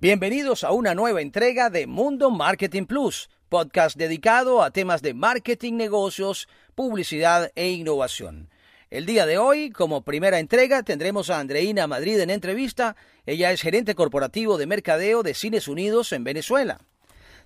Bienvenidos a una nueva entrega de Mundo Marketing Plus, podcast dedicado a temas de marketing, negocios, publicidad e innovación. El día de hoy, como primera entrega, tendremos a Andreina Madrid en entrevista. Ella es gerente corporativo de mercadeo de Cines Unidos en Venezuela.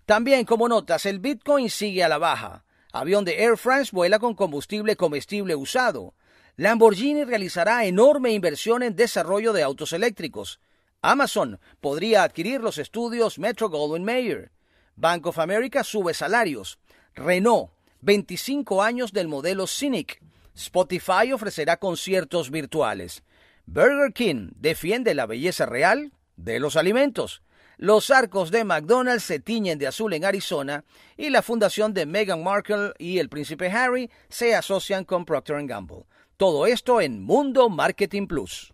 También, como notas, el Bitcoin sigue a la baja. Avión de Air France vuela con combustible comestible usado. Lamborghini realizará enorme inversión en desarrollo de autos eléctricos. Amazon podría adquirir los estudios Metro Goldwyn Mayer. Bank of America sube salarios. Renault, 25 años del modelo Cynic. Spotify ofrecerá conciertos virtuales. Burger King defiende la belleza real de los alimentos. Los arcos de McDonald's se tiñen de azul en Arizona y la fundación de Meghan Markle y el príncipe Harry se asocian con Procter Gamble. Todo esto en Mundo Marketing Plus.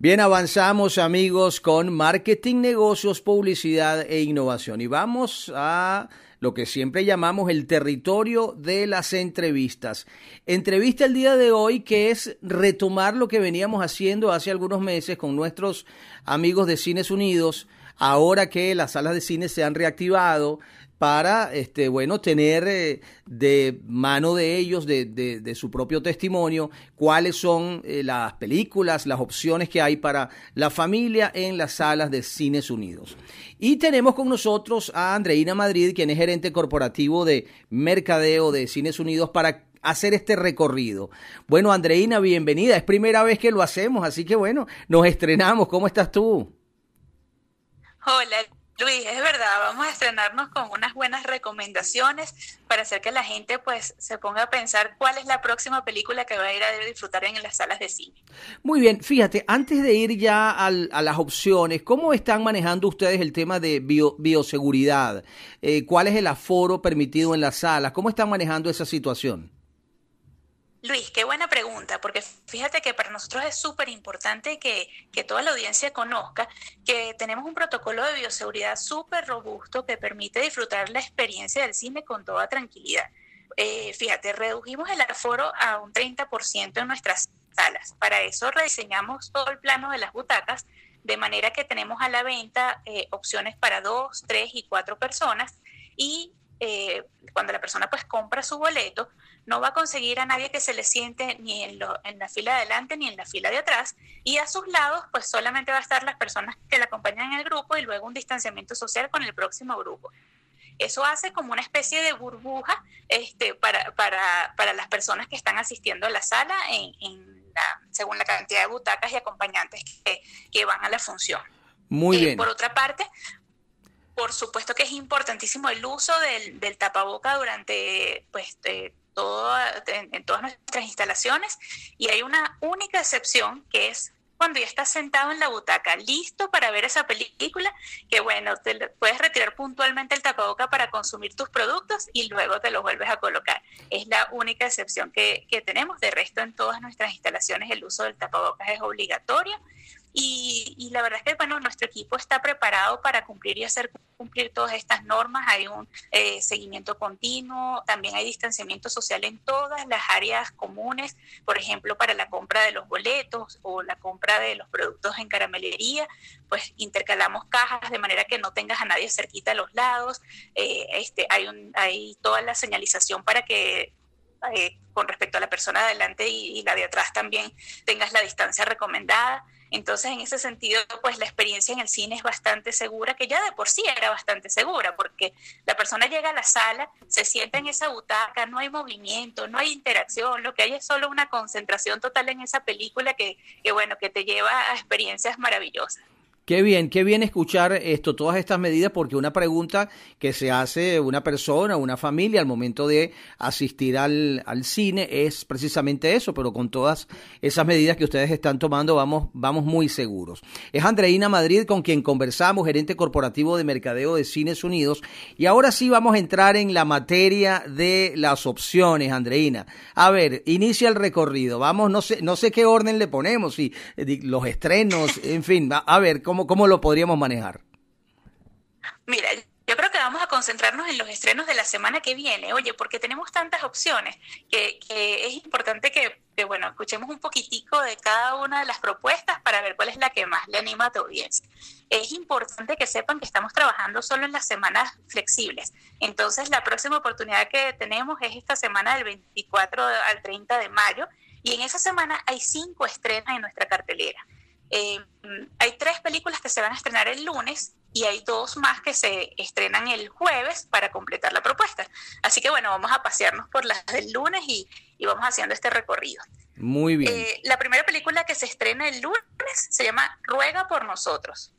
Bien, avanzamos amigos con marketing, negocios, publicidad e innovación. Y vamos a lo que siempre llamamos el territorio de las entrevistas. Entrevista el día de hoy que es retomar lo que veníamos haciendo hace algunos meses con nuestros amigos de Cines Unidos, ahora que las salas de cine se han reactivado, para, este, bueno, tener eh, de mano de ellos, de, de, su propio testimonio, cuáles son eh, las películas, las opciones que hay para la familia en las salas de Cines Unidos. Y tenemos con nosotros a Andreina Madrid, quien es gerente corporativo de Mercadeo de Cines Unidos, para hacer este recorrido. Bueno, Andreina, bienvenida. Es primera vez que lo hacemos, así que bueno, nos estrenamos. ¿Cómo estás tú? Hola, Luis, es verdad, vamos a estrenarnos con unas buenas recomendaciones para hacer que la gente pues se ponga a pensar cuál es la próxima película que va a ir a disfrutar en las salas de cine. Muy bien, fíjate, antes de ir ya a las opciones, ¿cómo están manejando ustedes el tema de bioseguridad? Eh, ¿Cuál es el aforo permitido en las salas? ¿Cómo están manejando esa situación? Luis, qué buena pregunta, porque fíjate que para nosotros es súper importante que, toda la audiencia conozca que tenemos un protocolo de bioseguridad súper robusto que permite disfrutar la experiencia del cine con toda tranquilidad. Eh, fíjate, redujimos el aforo a un 30% en nuestras salas. Para eso rediseñamos todo el plano de las butacas, de manera que tenemos a la venta eh, opciones para dos, tres y cuatro personas y eh, cuando la persona pues compra su boleto, no va a conseguir a nadie que se le siente ni en, en, la fila de adelante ni en la fila de atrás y a sus lados pues solamente va a estar las personas que la acompañan en el grupo y luego un distanciamiento social con el próximo grupo. Eso hace como una especie de burbuja este, para, para, para las personas que están asistiendo a la sala en, según la cantidad de butacas y acompañantes que, que van a la función. Muy eh, bien. Por otra parte, por supuesto que es importantísimo el uso del, del tapaboca durante pues, eh, en, todas nuestras instalaciones y hay una única excepción que es cuando ya estás sentado en la butaca, listo para ver esa película, que bueno, te puedes retirar puntualmente el tapaboca para consumir tus productos y luego te lo vuelves a colocar. Es la única excepción que, que tenemos. De resto, en todas nuestras instalaciones el uso del tapabocas es obligatorio y, la verdad es que bueno, nuestro equipo está preparado para cumplir y hacer cumplir todas estas normas. Hay un eh, seguimiento continuo, también hay distanciamiento social en todas las áreas comunes, por ejemplo, para la compra de los boletos o la compra de los productos en caramelería, pues intercalamos cajas de manera que no tengas a nadie cerquita a los lados. Eh, este, hay, un, hay toda la señalización para que eh, con respecto a la persona de adelante y, la de atrás también tengas la distancia recomendada. Entonces, en ese sentido, pues la experiencia en el cine es bastante segura, que ya de por sí era bastante segura, porque la persona llega a la sala, se sienta en esa butaca, no hay movimiento, no hay interacción, lo que hay es solo una concentración total en esa película que, que bueno, que te lleva a experiencias maravillosas. Qué bien, qué bien escuchar esto, todas estas medidas, porque una pregunta que se hace una persona, una familia al momento de asistir al, al, cine es precisamente eso, pero con todas esas medidas que ustedes están tomando vamos, vamos muy seguros. Es Andreina Madrid con quien conversamos, gerente corporativo de mercadeo de Cines Unidos, y ahora sí vamos a entrar en la materia de las opciones, Andreina. A ver, inicia el recorrido, vamos, no sé, no sé qué orden le ponemos, si los estrenos, en fin, a ver, ¿cómo ¿Cómo, lo podríamos manejar? Mira, yo creo que vamos a concentrarnos en los estrenos de la semana que viene, oye, porque tenemos tantas opciones que, es importante que, bueno, escuchemos un poquitico de cada una de las propuestas para ver cuál es la que más le anima a tu audiencia. Es importante que sepan que estamos trabajando solo en las semanas flexibles. Entonces, la próxima oportunidad que tenemos es esta semana del 24 al 30 de mayo y en esa semana hay cinco estrenos en nuestra cartelera. Eh, hay tres películas que se van a estrenar el lunes y hay dos más que se estrenan el jueves para completar la propuesta. Así que bueno, vamos a pasearnos por las del lunes y, vamos haciendo este recorrido. Muy bien. Eh, la primera película que se estrena el lunes se llama Ruega por nosotros.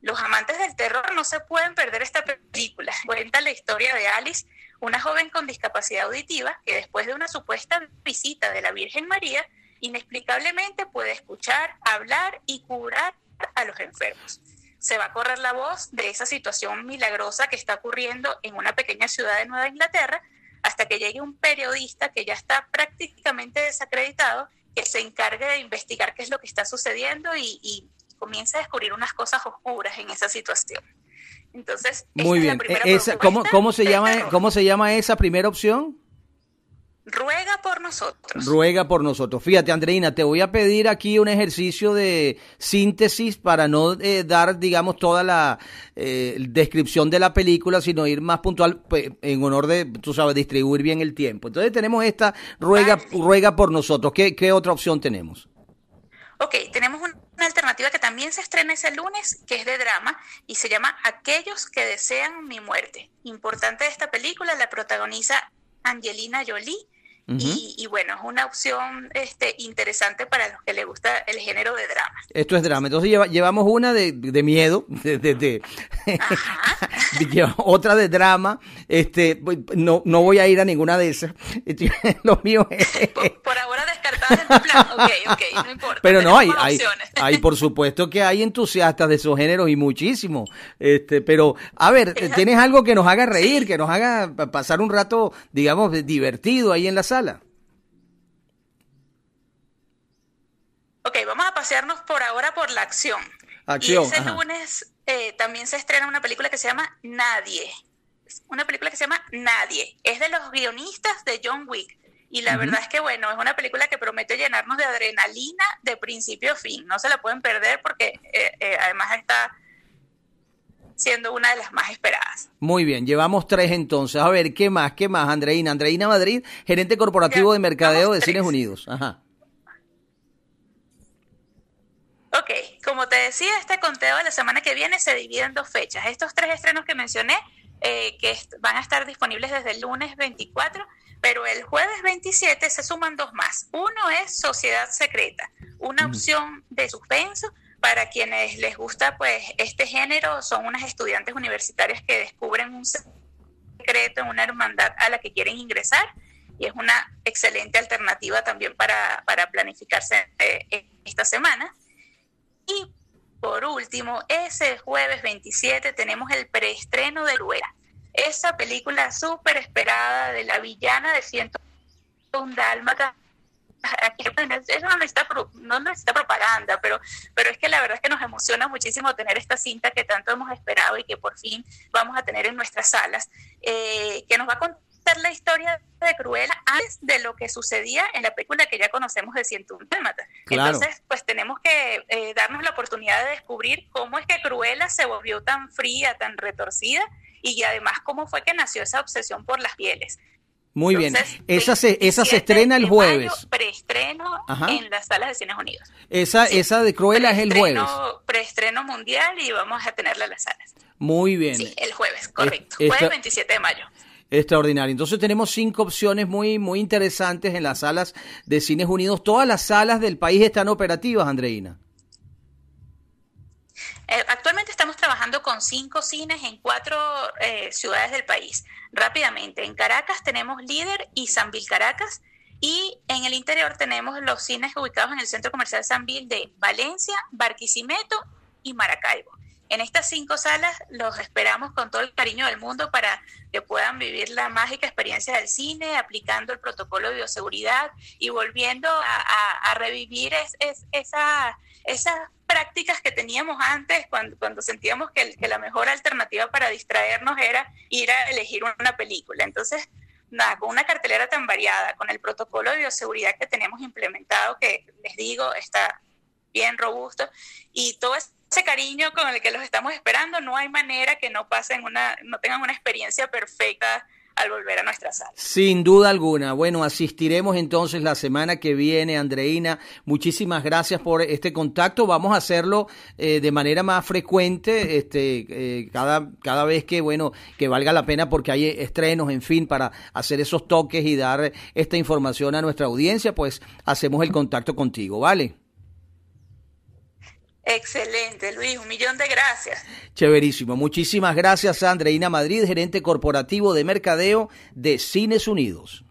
Los amantes del terror no se pueden perder esta película. Cuenta la historia de Alice, una joven con discapacidad auditiva que después de una supuesta visita de la Virgen María, inexplicablemente puede escuchar, hablar y curar a los enfermos se va a correr la voz de esa situación milagrosa que está ocurriendo en una pequeña ciudad de Nueva Inglaterra hasta que llegue un periodista que ya está prácticamente desacreditado, que se encargue de investigar qué es lo que está sucediendo y, y comience a descubrir unas cosas oscuras en esa situación. Entonces, muy bien. ¿cómo, ¿Cómo se llama? ¿Cómo se llama esa primera opción? Ruega por nosotros. Ruega por nosotros. Fíjate, Andreina, te voy a pedir aquí un ejercicio de síntesis para no eh, dar, digamos, toda la eh, descripción de la película, sino ir más puntual pues, en honor de, tú sabes, distribuir bien el tiempo. Entonces tenemos esta ruega, ruega por nosotros. ¿Qué, ¿Qué otra opción tenemos? Ok, tenemos una alternativa que también se estrena ese lunes, que es de drama, y se llama Aquellos que desean mi muerte. Importante de esta película, la protagoniza Angelina Jolie y, bueno, es una opción este, interesante para los que les gusta el género de drama. Esto es drama. Entonces llevamos una de, miedo, de, otra de drama. Este, no, no voy a ir a ninguna de esas. Lo mío es... por, ahora descartadas en plan. Ok, ok, no importa. Pero no, hay, hay, hay, por supuesto que hay entusiastas de esos géneros y muchísimo. Este, pero, a ver, ¿tienes algo que nos haga reír, que nos haga pasar un rato, digamos, divertido ahí en la sala? Ok, vamos a pasearnos por ahora por la acción. Acción. Y ese lunes eh, también se estrena una película que se llama Nadie. Una película que se llama Nadie. Es de los guionistas de John Wick. Y la verdad es que, bueno, es una película que promete llenarnos de adrenalina de principio a fin. No se la pueden perder porque eh, eh, además está siendo una de las más esperadas. Muy bien, llevamos tres entonces. A ver, ¿qué más? ¿Qué más, Andreina? Andreina Madrid, gerente corporativo de mercadeo de Cines Unidos. Ajá. Ok, como te decía, este conteo de la semana que viene se divide en dos fechas. Estos tres estrenos que mencioné, eh, que van a estar disponibles desde el lunes 24, pero el jueves 27 se suman dos más. Uno es Sociedad Secreta, una opción de suspenso para quienes les gusta pues este género, son unas estudiantes universitarias que descubren un secreto en una hermandad a la que quieren ingresar y es una excelente alternativa también para, planificarse eh, esta semana. Y por último, ese jueves 27 tenemos el preestreno de Rueda, esa película súper esperada de la villana de 101 Dálmata eso no necesita, no necesita propaganda, pero, pero es que la verdad es que nos emociona muchísimo tener esta cinta que tanto hemos esperado y que por fin vamos a tener en nuestras salas, eh, que nos va a contar la historia de Cruella antes de lo que sucedía en la película que ya conocemos de 101 Dálmatas. Entonces, pues tenemos que eh, darnos la oportunidad de descubrir cómo es que Cruella se volvió tan fría, tan retorcida y además cómo fue que nació esa obsesión por las pieles. Muy bien. Esa se, esa se estrena el jueves. preestreno en las salas de Cines Unidos. Esa, esa de Cruella es el jueves. Preestreno mundial y vamos a tenerla en las salas. Muy bien. Sí, el jueves, correcto. jueves 27 de mayo. Extraordinario. Entonces tenemos cinco opciones muy, muy interesantes en las salas de Cines Unidos. Todas las salas del país están operativas, Andreina. Eh, actualmente estamos trabajando con cinco cines en cuatro eh, ciudades del país. Rápidamente, en Caracas tenemos Líder y Sanvil Caracas y en el interior tenemos los cines ubicados en el Centro Comercial Sanvil de Valencia, Barquisimeto y Maracaibo. En estas cinco salas los esperamos con todo el cariño del mundo para que puedan vivir la mágica experiencia del cine, aplicando el protocolo de bioseguridad y volviendo a, revivir esa, esa prácticas que teníamos antes, cuando, cuando sentíamos que, la mejor alternativa para distraernos era ir a elegir una película. Entonces, con una cartelera tan variada, con el protocolo de bioseguridad que tenemos implementado, que les digo, está bien robusto, y todo ese cariño con el que los estamos esperando, no hay manera que no pasen una, no tengan una experiencia perfecta al volver a nuestra sala. Sin duda alguna. Bueno, asistiremos entonces la semana que viene, Andreina. Muchísimas gracias por este contacto. Vamos a hacerlo eh, de manera más frecuente, este, eh, cada, cada vez que, bueno, que valga la pena porque hay estrenos, en fin, para hacer esos toques y dar esta información a nuestra audiencia, pues hacemos el contacto contigo, ¿vale? Excelente, Luis, un millón de gracias. Chéverísimo. Muchísimas gracias, Andreina Madrid, gerente corporativo de mercadeo de Cines Unidos.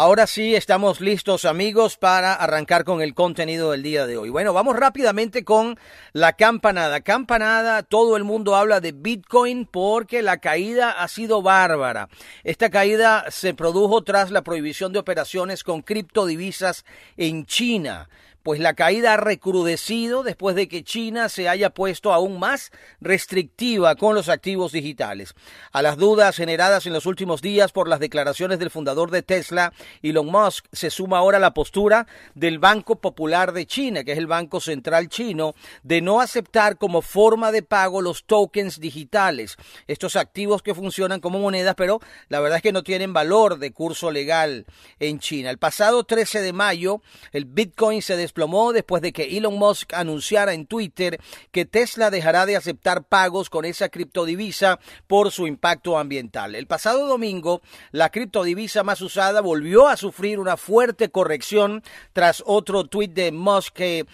Ahora sí, estamos listos amigos para arrancar con el contenido del día de hoy. Bueno, vamos rápidamente con la campanada. Campanada, todo el mundo habla de Bitcoin porque la caída ha sido bárbara. Esta caída se produjo tras la prohibición de operaciones con criptodivisas en China pues la caída ha recrudecido después de que China se haya puesto aún más restrictiva con los activos digitales. A las dudas generadas en los últimos días por las declaraciones del fundador de Tesla, Elon Musk, se suma ahora la postura del Banco Popular de China, que es el Banco Central chino, de no aceptar como forma de pago los tokens digitales, estos activos que funcionan como monedas, pero la verdad es que no tienen valor de curso legal en China. El pasado 13 de mayo, el Bitcoin se desplomó después de que Elon Musk anunciara en Twitter que Tesla dejará de aceptar pagos con esa criptodivisa por su impacto ambiental. El pasado domingo, la criptodivisa más usada volvió a sufrir una fuerte corrección tras otro tuit de Musk que eh,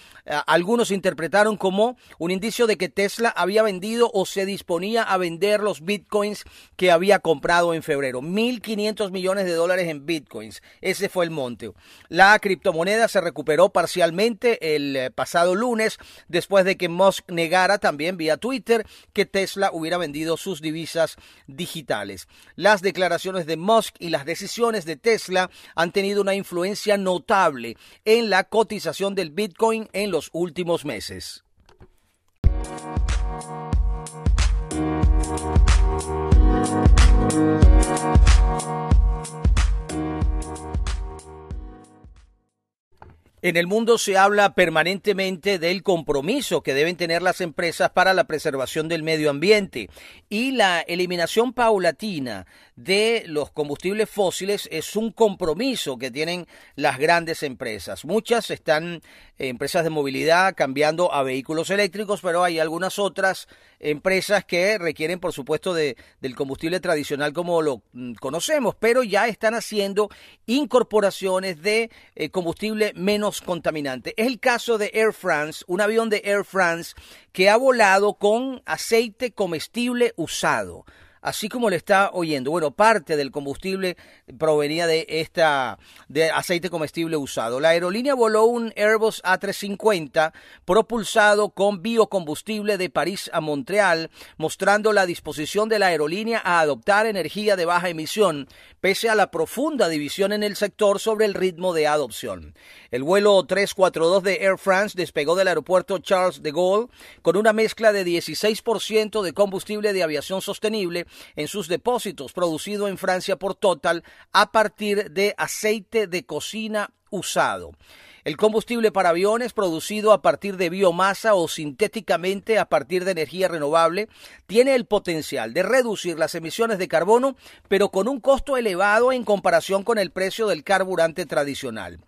algunos interpretaron como un indicio de que Tesla había vendido o se disponía a vender los bitcoins que había comprado en febrero. 1.500 millones de dólares en bitcoins. Ese fue el monte. La criptomoneda se recuperó parcialmente el eh, pasado lunes después de que Musk negara también vía Twitter que Tesla hubiera vendido sus divisas digitales. Las declaraciones de Musk y las decisiones de Tesla han tenido una influencia notable en la cotización del bitcoin en los últimos meses. En el mundo se habla permanentemente del compromiso que deben tener las empresas para la preservación del medio ambiente y la eliminación paulatina de los combustibles fósiles es un compromiso que tienen las grandes empresas. Muchas están eh, empresas de movilidad cambiando a vehículos eléctricos, pero hay algunas otras empresas que requieren, por supuesto, de, del combustible tradicional como lo mm, conocemos, pero ya están haciendo incorporaciones de eh, combustible menos contaminante. Es el caso de Air France, un avión de Air France que ha volado con aceite comestible usado así como le está oyendo. Bueno, parte del combustible provenía de esta de aceite comestible usado. La aerolínea voló un Airbus A350 propulsado con biocombustible de París a Montreal, mostrando la disposición de la aerolínea a adoptar energía de baja emisión, pese a la profunda división en el sector sobre el ritmo de adopción. El vuelo 342 de Air France despegó del aeropuerto Charles de Gaulle con una mezcla de 16% de combustible de aviación sostenible en sus depósitos, producido en Francia por Total a partir de aceite de cocina usado. El combustible para aviones producido a partir de biomasa o sintéticamente a partir de energía renovable tiene el potencial de reducir las emisiones de carbono, pero con un costo elevado en comparación con el precio del carburante tradicional.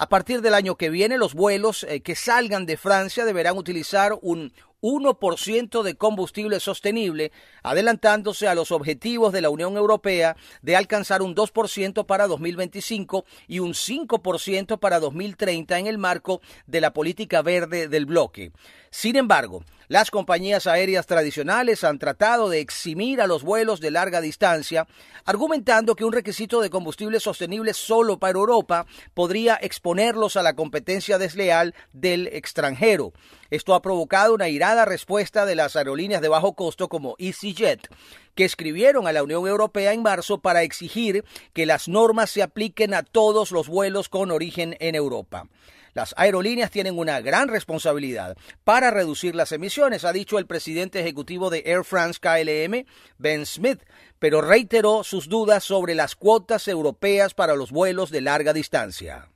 A partir del año que viene, los vuelos eh, que salgan de Francia deberán utilizar un 1% de combustible sostenible, adelantándose a los objetivos de la Unión Europea de alcanzar un 2% para 2025 y un 5% para 2030 en el marco de la política verde del bloque. Sin embargo, Las compañías aéreas tradicionales han tratado de eximir a los vuelos de larga distancia, argumentando que un requisito de combustible sostenible solo para Europa podría exponerlos a la competencia desleal del extranjero. Esto ha provocado una respuesta de las aerolíneas de bajo costo como EasyJet, que escribieron a la Unión Europea en marzo para exigir que las normas se apliquen a todos los vuelos con origen en Europa. Las aerolíneas tienen una gran responsabilidad para reducir las emisiones, ha dicho el presidente ejecutivo de Air France KLM, Ben Smith, pero reiteró sus dudas sobre las cuotas europeas para los vuelos de larga distancia.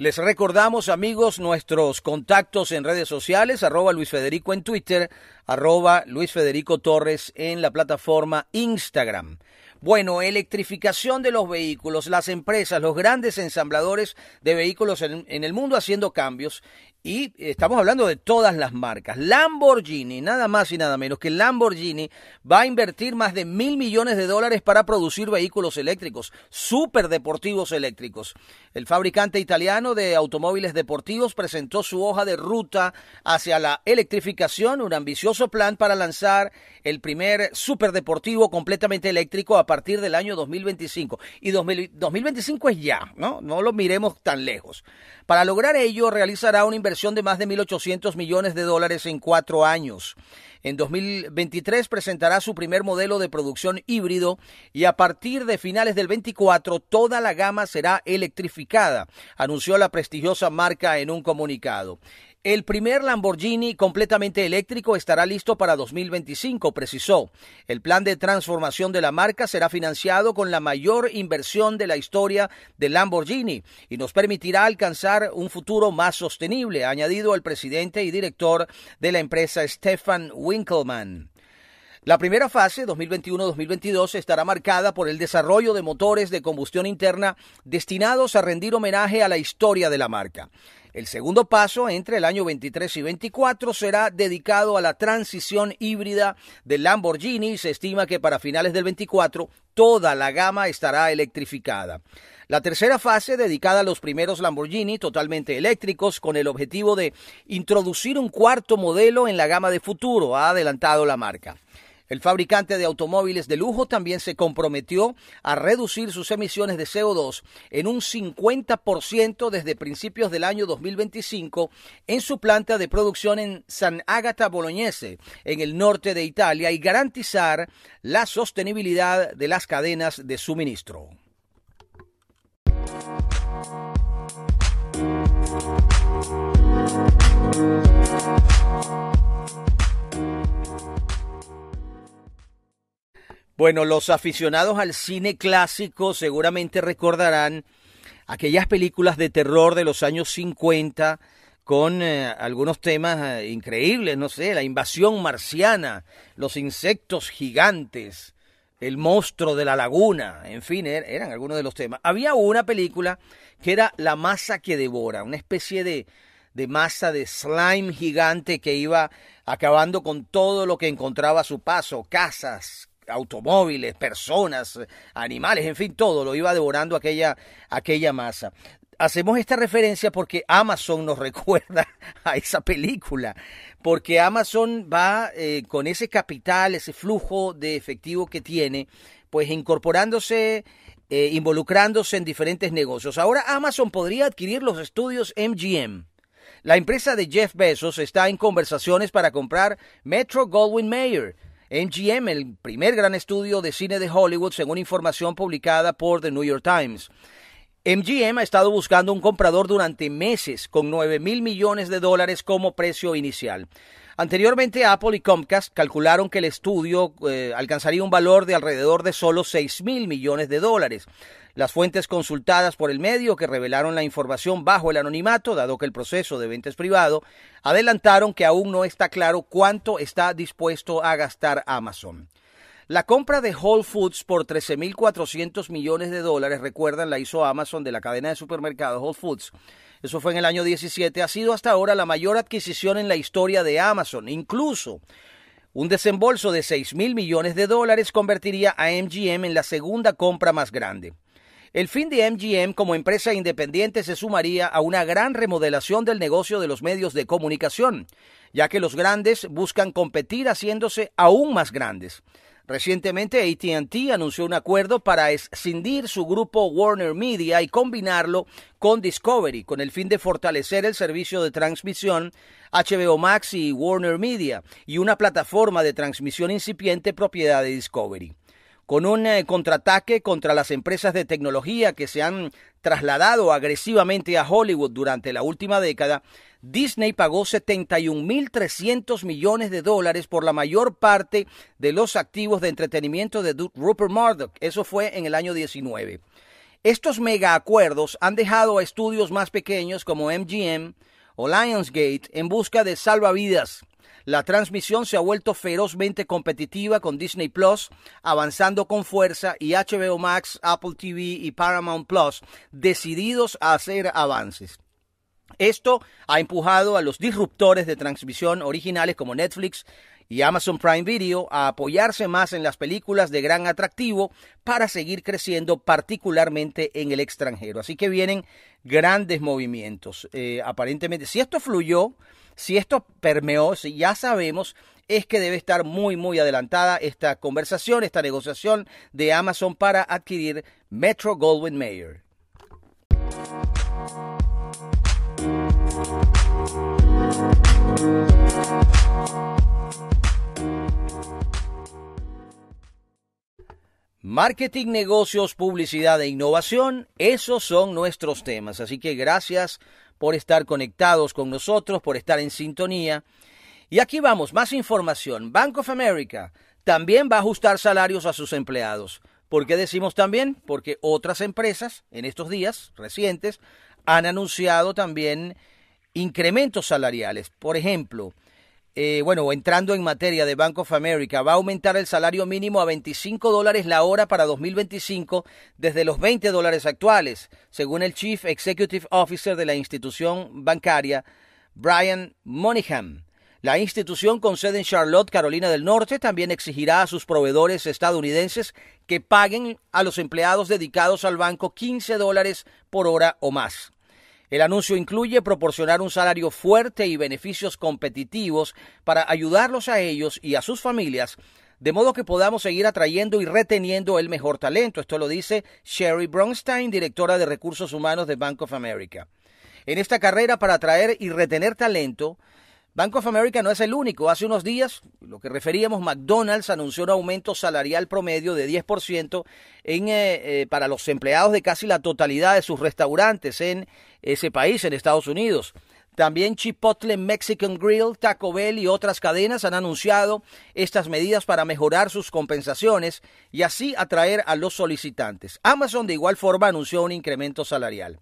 Les recordamos, amigos, nuestros contactos en redes sociales, arroba Luis Federico en Twitter, arroba Luis Federico Torres en la plataforma Instagram. Bueno, electrificación de los vehículos, las empresas, los grandes ensambladores de vehículos en, en, el mundo haciendo cambios y estamos hablando de todas las marcas. Lamborghini, nada más y nada menos que Lamborghini va a invertir más de mil millones de dólares para producir vehículos eléctricos, superdeportivos eléctricos. El fabricante italiano de automóviles deportivos presentó su hoja de ruta hacia la electrificación, un ambicioso plan para lanzar el primer superdeportivo completamente eléctrico a partir del año 2025. Y 2025 es ya, ¿no? No lo miremos tan lejos. Para lograr ello, realizará una de más de 1.800 millones de dólares en cuatro años. En 2023 presentará su primer modelo de producción híbrido y a partir de finales del 24 toda la gama será electrificada, anunció la prestigiosa marca en un comunicado. El primer Lamborghini completamente eléctrico estará listo para 2025, precisó. El plan de transformación de la marca será financiado con la mayor inversión de la historia de Lamborghini y nos permitirá alcanzar un futuro más sostenible, añadido el presidente y director de la empresa Stefan Winkelmann. La primera fase, 2021-2022, estará marcada por el desarrollo de motores de combustión interna destinados a rendir homenaje a la historia de la marca. El segundo paso, entre el año 23 y 24, será dedicado a la transición híbrida del Lamborghini. Se estima que para finales del 24 toda la gama estará electrificada. La tercera fase, dedicada a los primeros Lamborghini totalmente eléctricos, con el objetivo de introducir un cuarto modelo en la gama de futuro, ha adelantado la marca. El fabricante de automóviles de lujo también se comprometió a reducir sus emisiones de CO2 en un 50% desde principios del año 2025 en su planta de producción en San Agata Bolognese, en el norte de Italia, y garantizar la sostenibilidad de las cadenas de suministro. Bueno, los aficionados al cine clásico seguramente recordarán aquellas películas de terror de los años 50 con eh, algunos temas eh, increíbles, no sé, la invasión marciana, los insectos gigantes, el monstruo de la laguna, en fin, er, eran algunos de los temas. Había una película que era La masa que devora, una especie de, de masa de slime gigante que iba acabando con todo lo que encontraba a su paso, casas, automóviles, personas, animales, en fin, todo lo iba devorando aquella, aquella masa. Hacemos esta referencia porque Amazon nos recuerda a esa película, porque Amazon va eh, con ese capital, ese flujo de efectivo que tiene, pues incorporándose, eh, involucrándose en diferentes negocios. Ahora Amazon podría adquirir los estudios MGM. La empresa de Jeff Bezos está en conversaciones para comprar Metro Goldwyn Mayer, MGM, el primer gran estudio de cine de Hollywood, según información publicada por The New York Times. MGM ha estado buscando un comprador durante meses con 9 mil millones de dólares como precio inicial. Anteriormente Apple y Comcast calcularon que el estudio eh, alcanzaría un valor de alrededor de solo 6 mil millones de dólares. Las fuentes consultadas por el medio que revelaron la información bajo el anonimato, dado que el proceso de venta es privado, adelantaron que aún no está claro cuánto está dispuesto a gastar Amazon. La compra de Whole Foods por 13.400 millones de dólares, recuerdan, la hizo Amazon de la cadena de supermercados Whole Foods. Eso fue en el año 17, ha sido hasta ahora la mayor adquisición en la historia de Amazon. Incluso Un desembolso de 6 mil millones de dólares convertiría a MGM en la segunda compra más grande. El fin de MGM como empresa independiente se sumaría a una gran remodelación del negocio de los medios de comunicación, ya que los grandes buscan competir haciéndose aún más grandes. Recientemente ATT anunció un acuerdo para escindir su grupo Warner Media y combinarlo con Discovery, con el fin de fortalecer el servicio de transmisión HBO Max y Warner Media, y una plataforma de transmisión incipiente propiedad de Discovery. Con un eh, contraataque contra las empresas de tecnología que se han trasladado agresivamente a Hollywood durante la última década, Disney pagó 71.300 millones de dólares por la mayor parte de los activos de entretenimiento de Rupert Murdoch. Eso fue en el año 19. Estos mega acuerdos han dejado a estudios más pequeños como MGM o Lionsgate en busca de salvavidas la transmisión se ha vuelto ferozmente competitiva con Disney Plus avanzando con fuerza y HBO Max, Apple TV y Paramount Plus decididos a hacer avances. Esto ha empujado a los disruptores de transmisión originales como Netflix y Amazon Prime Video a apoyarse más en las películas de gran atractivo para seguir creciendo particularmente en el extranjero. Así que vienen grandes movimientos. Eh, aparentemente, si esto fluyó, si esto permeó, si ya sabemos, es que debe estar muy, muy adelantada esta conversación, esta negociación de Amazon para adquirir Metro Goldwyn Mayer. Marketing, negocios, publicidad e innovación, esos son nuestros temas. Así que gracias por estar conectados con nosotros, por estar en sintonía. Y aquí vamos, más información. Bank of America también va a ajustar salarios a sus empleados. ¿Por qué decimos también? Porque otras empresas en estos días recientes han anunciado también incrementos salariales. Por ejemplo, eh, bueno, entrando en materia de Bank of America, va a aumentar el salario mínimo a 25 dólares la hora para 2025 desde los 20 dólares actuales, según el Chief Executive Officer de la institución bancaria, Brian Monaghan. La institución con sede en Charlotte, Carolina del Norte, también exigirá a sus proveedores estadounidenses que paguen a los empleados dedicados al banco 15 dólares por hora o más. El anuncio incluye proporcionar un salario fuerte y beneficios competitivos para ayudarlos a ellos y a sus familias, de modo que podamos seguir atrayendo y reteniendo el mejor talento. Esto lo dice Sherry Bronstein, directora de recursos humanos de Bank of America. En esta carrera para atraer y retener talento, Bank of America no es el único. Hace unos días, lo que referíamos, McDonald's anunció un aumento salarial promedio de 10% en, eh, eh, para los empleados de casi la totalidad de sus restaurantes en ese país, en Estados Unidos. También Chipotle Mexican Grill, Taco Bell y otras cadenas han anunciado estas medidas para mejorar sus compensaciones y así atraer a los solicitantes. Amazon de igual forma anunció un incremento salarial.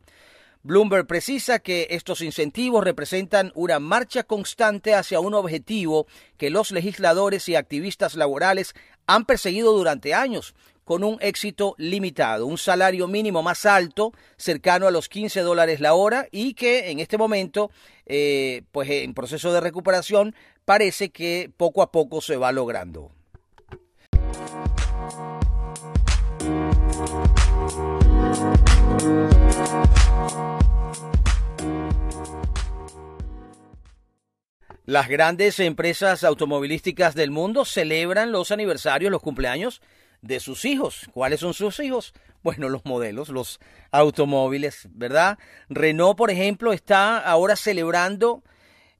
Bloomberg precisa que estos incentivos representan una marcha constante hacia un objetivo que los legisladores y activistas laborales han perseguido durante años, con un éxito limitado, un salario mínimo más alto, cercano a los 15 dólares la hora y que en este momento, eh, pues en proceso de recuperación, parece que poco a poco se va logrando. Las grandes empresas automovilísticas del mundo celebran los aniversarios, los cumpleaños de sus hijos. ¿Cuáles son sus hijos? Bueno, los modelos, los automóviles, ¿verdad? Renault, por ejemplo, está ahora celebrando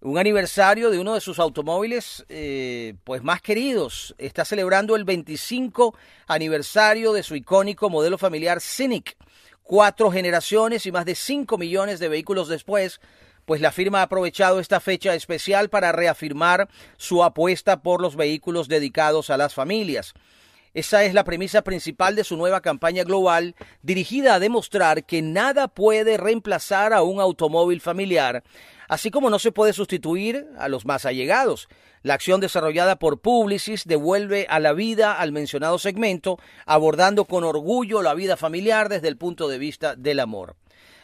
un aniversario de uno de sus automóviles eh, pues más queridos. Está celebrando el 25 aniversario de su icónico modelo familiar Scenic. Cuatro generaciones y más de 5 millones de vehículos después, pues la firma ha aprovechado esta fecha especial para reafirmar su apuesta por los vehículos dedicados a las familias. Esa es la premisa principal de su nueva campaña global dirigida a demostrar que nada puede reemplazar a un automóvil familiar, así como no se puede sustituir a los más allegados. La acción desarrollada por Publicis devuelve a la vida al mencionado segmento, abordando con orgullo la vida familiar desde el punto de vista del amor.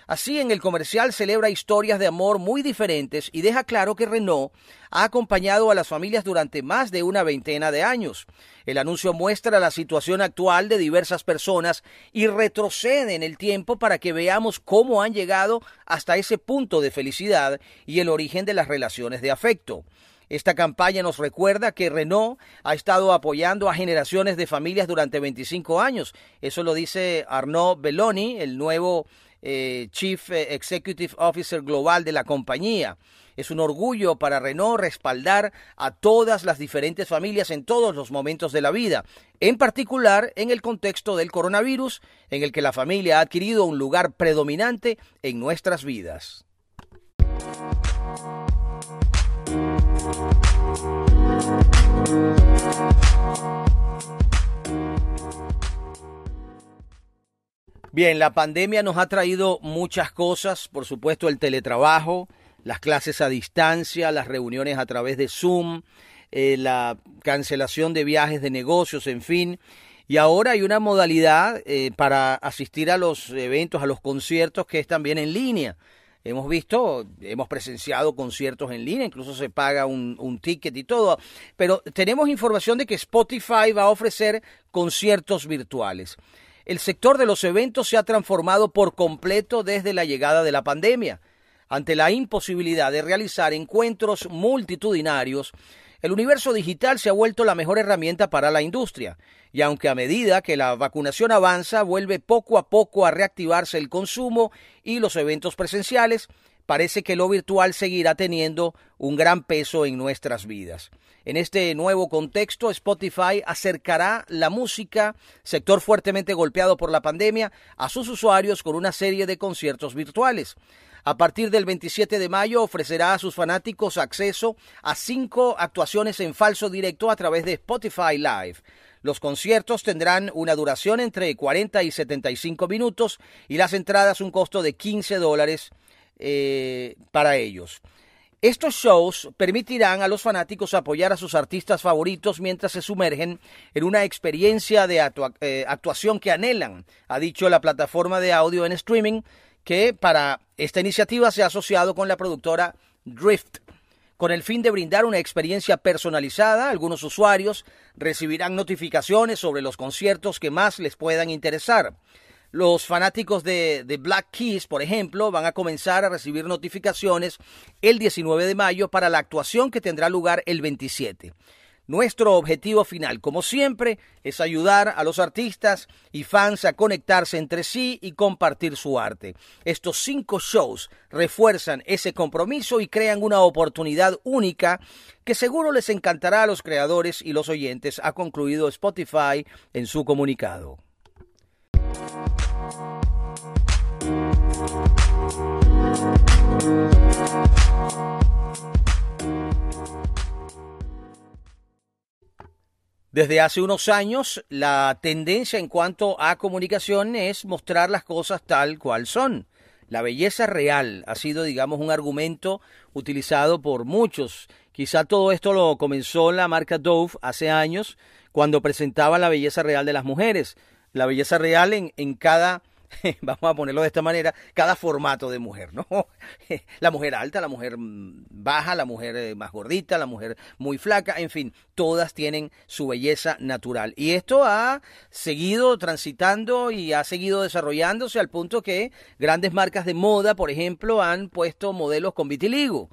Así, en el comercial celebra historias de amor muy diferentes y deja claro que Renault ha acompañado a las familias durante más de una veintena de años. El anuncio muestra la situación actual de diversas personas y retrocede en el tiempo para que veamos cómo han llegado hasta ese punto de felicidad y el origen de las relaciones de afecto. Esta campaña nos recuerda que Renault ha estado apoyando a generaciones de familias durante 25 años. Eso lo dice Arnaud Belloni, el nuevo eh, Chief Executive Officer Global de la compañía. Es un orgullo para Renault respaldar a todas las diferentes familias en todos los momentos de la vida, en particular en el contexto del coronavirus, en el que la familia ha adquirido un lugar predominante en nuestras vidas. Bien, la pandemia nos ha traído muchas cosas, por supuesto el teletrabajo, las clases a distancia, las reuniones a través de Zoom, eh, la cancelación de viajes de negocios, en fin. Y ahora hay una modalidad eh, para asistir a los eventos, a los conciertos, que es también en línea. Hemos visto, hemos presenciado conciertos en línea, incluso se paga un, un, ticket y todo, pero tenemos información de que Spotify va a ofrecer conciertos virtuales. El sector de los eventos se ha transformado por completo desde la llegada de la pandemia. Ante la imposibilidad de realizar encuentros multitudinarios, el universo digital se ha vuelto la mejor herramienta para la industria, y aunque a medida que la vacunación avanza, vuelve poco a poco a reactivarse el consumo y los eventos presenciales, parece que lo virtual seguirá teniendo un gran peso en nuestras vidas. En este nuevo contexto, Spotify acercará la música, sector fuertemente golpeado por la pandemia, a sus usuarios con una serie de conciertos virtuales. A partir del 27 de mayo ofrecerá a sus fanáticos acceso a cinco actuaciones en falso directo a través de Spotify Live. Los conciertos tendrán una duración entre 40 y 75 minutos y las entradas un costo de 15 dólares eh, para ellos. Estos shows permitirán a los fanáticos apoyar a sus artistas favoritos mientras se sumergen en una experiencia de eh, actuación que anhelan, ha dicho la plataforma de audio en streaming que para esta iniciativa se ha asociado con la productora Drift. Con el fin de brindar una experiencia personalizada, algunos usuarios recibirán notificaciones sobre los conciertos que más les puedan interesar. Los fanáticos de, Black Keys, por ejemplo, van a comenzar a recibir notificaciones el 19 de mayo para la actuación que tendrá lugar el 27. Nuestro objetivo final, como siempre, es ayudar a los artistas y fans a conectarse entre sí y compartir su arte. Estos cinco shows refuerzan ese compromiso y crean una oportunidad única que seguro les encantará a los creadores y los oyentes, ha concluido Spotify en su comunicado. Desde hace unos años, la tendencia en cuanto a comunicación es mostrar las cosas tal cual son. La belleza real ha sido, digamos, un argumento utilizado por muchos. Quizá todo esto lo comenzó la marca Dove hace años, cuando presentaba la belleza real de las mujeres. La belleza real en, en cada vamos a ponerlo de esta manera, cada formato de mujer, ¿no? La mujer alta, la mujer baja, la mujer eh, más gordita, la mujer muy flaca, en fin, todas tienen su belleza natural. Y esto ha seguido transitando y ha seguido desarrollándose al punto que grandes marcas de moda, por ejemplo, han puesto modelos con vitiligo.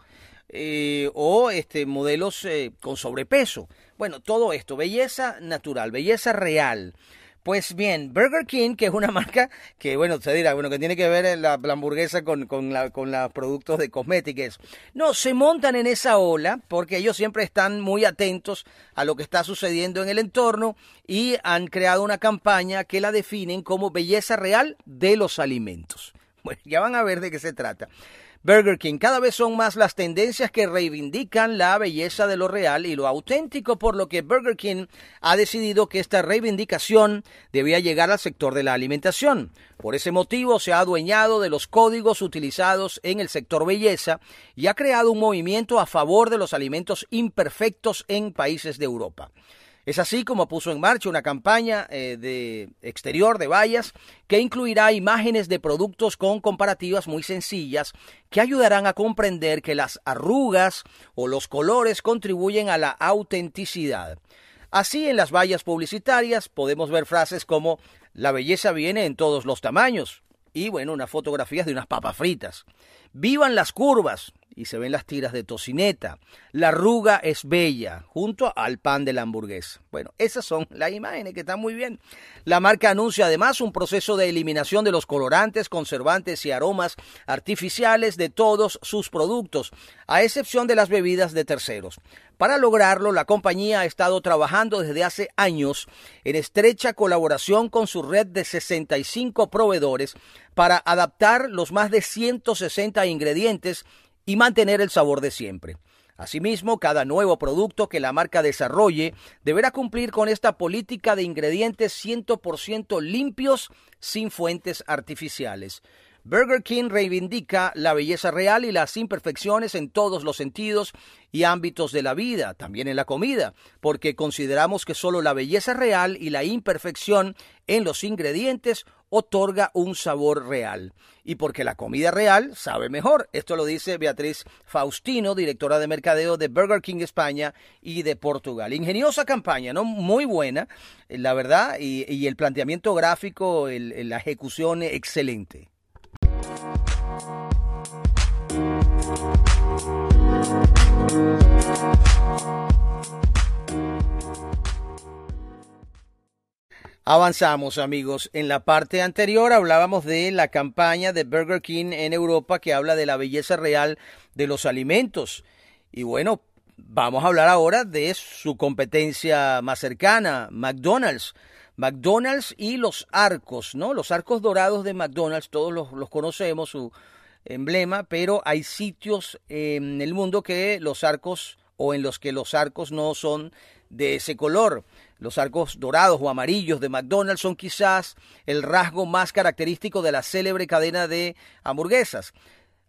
Eh, o este, modelos eh, con sobrepeso. Bueno, todo esto, belleza natural, belleza real. Pues bien, Burger King, que es una marca que, bueno, se dirá, bueno, que tiene que ver la, la hamburguesa con, con, la, con los productos de cosméticos. No, se montan en esa ola porque ellos siempre están muy atentos a lo que está sucediendo en el entorno y han creado una campaña que la definen como belleza real de los alimentos. Bueno, ya van a ver de qué se trata. Burger King. Cada vez son más las tendencias que reivindican la belleza de lo real y lo auténtico, por lo que Burger King ha decidido que esta reivindicación debía llegar al sector de la alimentación. Por ese motivo se ha adueñado de los códigos utilizados en el sector belleza y ha creado un movimiento a favor de los alimentos imperfectos en países de Europa. Es así como puso en marcha una campaña eh, de exterior de vallas que incluirá imágenes de productos con comparativas muy sencillas que ayudarán a comprender que las arrugas o los colores contribuyen a la autenticidad. Así en las vallas publicitarias podemos ver frases como la belleza viene en todos los tamaños y bueno, unas fotografías de unas papas fritas. Vivan las curvas, y se ven las tiras de tocineta. La arruga es bella, junto al pan de la hamburguesa. Bueno, esas son las imágenes que están muy bien. La marca anuncia además un proceso de eliminación de los colorantes, conservantes y aromas artificiales de todos sus productos, a excepción de las bebidas de terceros. Para lograrlo, la compañía ha estado trabajando desde hace años en estrecha colaboración con su red de 65 proveedores para adaptar los más de 160 ingredientes y mantener el sabor de siempre. Asimismo, cada nuevo producto que la marca desarrolle deberá cumplir con esta política de ingredientes 100% limpios sin fuentes artificiales. Burger King reivindica la belleza real y las imperfecciones en todos los sentidos y ámbitos de la vida, también en la comida, porque consideramos que solo la belleza real y la imperfección en los ingredientes otorga un sabor real. Y porque la comida real sabe mejor. Esto lo dice Beatriz Faustino, directora de mercadeo de Burger King España y de Portugal. Ingeniosa campaña, ¿no? Muy buena, la verdad, y, el planteamiento gráfico, la ejecución excelente. Avanzamos amigos. En la parte anterior hablábamos de la campaña de Burger King en Europa que habla de la belleza real de los alimentos. Y bueno, vamos a hablar ahora de su competencia más cercana, McDonald's. McDonald's y los arcos, ¿no? Los arcos dorados de McDonald's, todos los, conocemos, su emblema, pero hay sitios en el mundo que los arcos o en los que los arcos no son de ese color. Los arcos dorados o amarillos de McDonald's son quizás el rasgo más característico de la célebre cadena de hamburguesas.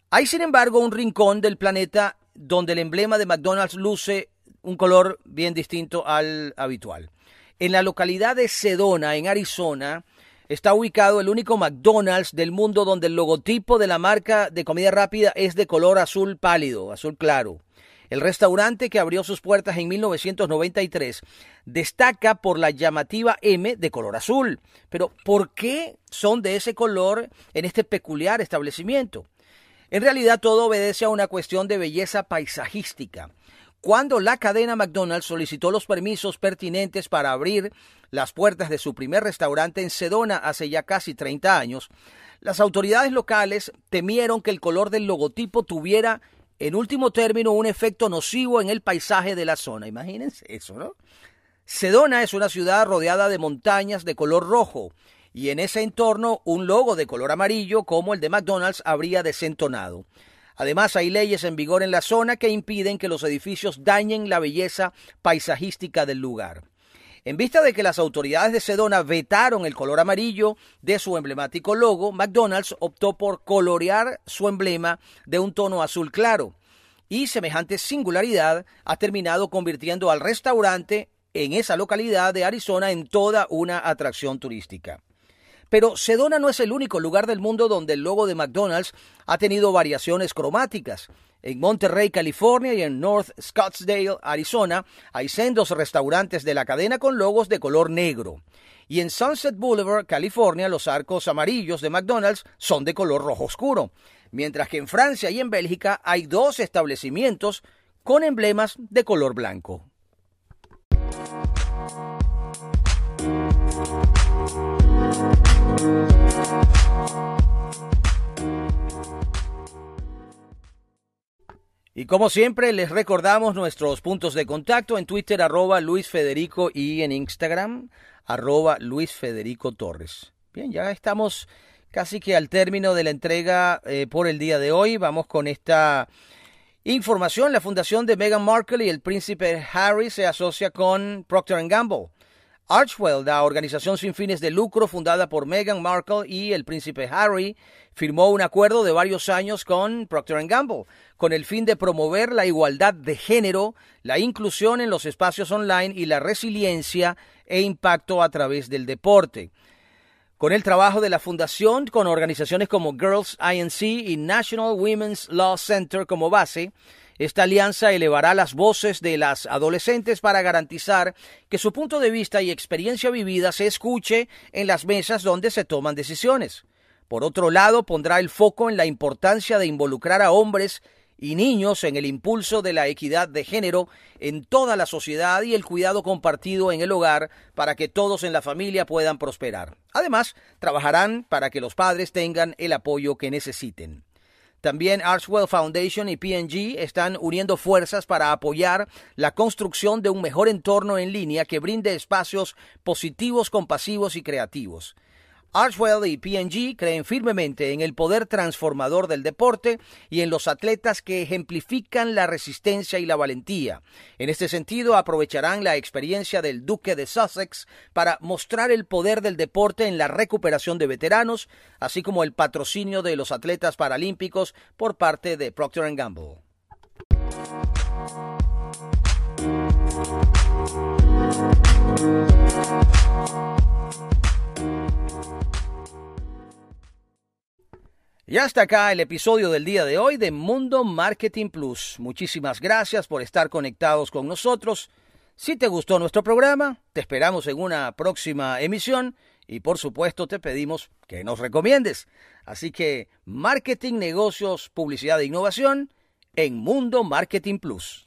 Hay, sin embargo, un rincón del planeta donde el emblema de McDonald's luce un color bien distinto al habitual. En la localidad de Sedona, en Arizona, está ubicado el único McDonald's del mundo donde el logotipo de la marca de comida rápida es de color azul pálido, azul claro. El restaurante que abrió sus puertas en 1993 destaca por la llamativa M de color azul. Pero ¿por qué son de ese color en este peculiar establecimiento? En realidad todo obedece a una cuestión de belleza paisajística. Cuando la cadena McDonald's solicitó los permisos pertinentes para abrir las puertas de su primer restaurante en Sedona hace ya casi 30 años, las autoridades locales temieron que el color del logotipo tuviera en último término, un efecto nocivo en el paisaje de la zona. Imagínense eso, ¿no? Sedona es una ciudad rodeada de montañas de color rojo y en ese entorno un logo de color amarillo como el de McDonald's habría desentonado. Además, hay leyes en vigor en la zona que impiden que los edificios dañen la belleza paisajística del lugar. En vista de que las autoridades de Sedona vetaron el color amarillo de su emblemático logo, McDonald's optó por colorear su emblema de un tono azul claro. Y semejante singularidad ha terminado convirtiendo al restaurante en esa localidad de Arizona en toda una atracción turística. Pero Sedona no es el único lugar del mundo donde el logo de McDonald's ha tenido variaciones cromáticas. En Monterrey, California y en North Scottsdale, Arizona, hay sendos restaurantes de la cadena con logos de color negro. Y en Sunset Boulevard, California, los arcos amarillos de McDonald's son de color rojo oscuro. Mientras que en Francia y en Bélgica hay dos establecimientos con emblemas de color blanco. Y como siempre, les recordamos nuestros puntos de contacto en Twitter, arroba Luis Federico, y en Instagram, arroba Luis Federico Torres. Bien, ya estamos casi que al término de la entrega eh, por el día de hoy. Vamos con esta información. La fundación de Meghan Markle y el príncipe Harry se asocia con Procter Gamble Archwell, la organización sin fines de lucro fundada por Meghan Markle y el príncipe Harry, firmó un acuerdo de varios años con Procter Gamble, con el fin de promover la igualdad de género, la inclusión en los espacios online y la resiliencia e impacto a través del deporte. Con el trabajo de la fundación, con organizaciones como Girls INC y National Women's Law Center como base, esta alianza elevará las voces de las adolescentes para garantizar que su punto de vista y experiencia vivida se escuche en las mesas donde se toman decisiones. Por otro lado, pondrá el foco en la importancia de involucrar a hombres y niños en el impulso de la equidad de género en toda la sociedad y el cuidado compartido en el hogar para que todos en la familia puedan prosperar. Además, trabajarán para que los padres tengan el apoyo que necesiten. También Archwell Foundation y PNG están uniendo fuerzas para apoyar la construcción de un mejor entorno en línea que brinde espacios positivos, compasivos y creativos. Archwell y PNG creen firmemente en el poder transformador del deporte y en los atletas que ejemplifican la resistencia y la valentía. En este sentido, aprovecharán la experiencia del Duque de Sussex para mostrar el poder del deporte en la recuperación de veteranos, así como el patrocinio de los atletas paralímpicos por parte de Procter Gamble. Y hasta acá el episodio del día de hoy de Mundo Marketing Plus. Muchísimas gracias por estar conectados con nosotros. Si te gustó nuestro programa, te esperamos en una próxima emisión y por supuesto te pedimos que nos recomiendes. Así que marketing, negocios, publicidad e innovación en Mundo Marketing Plus.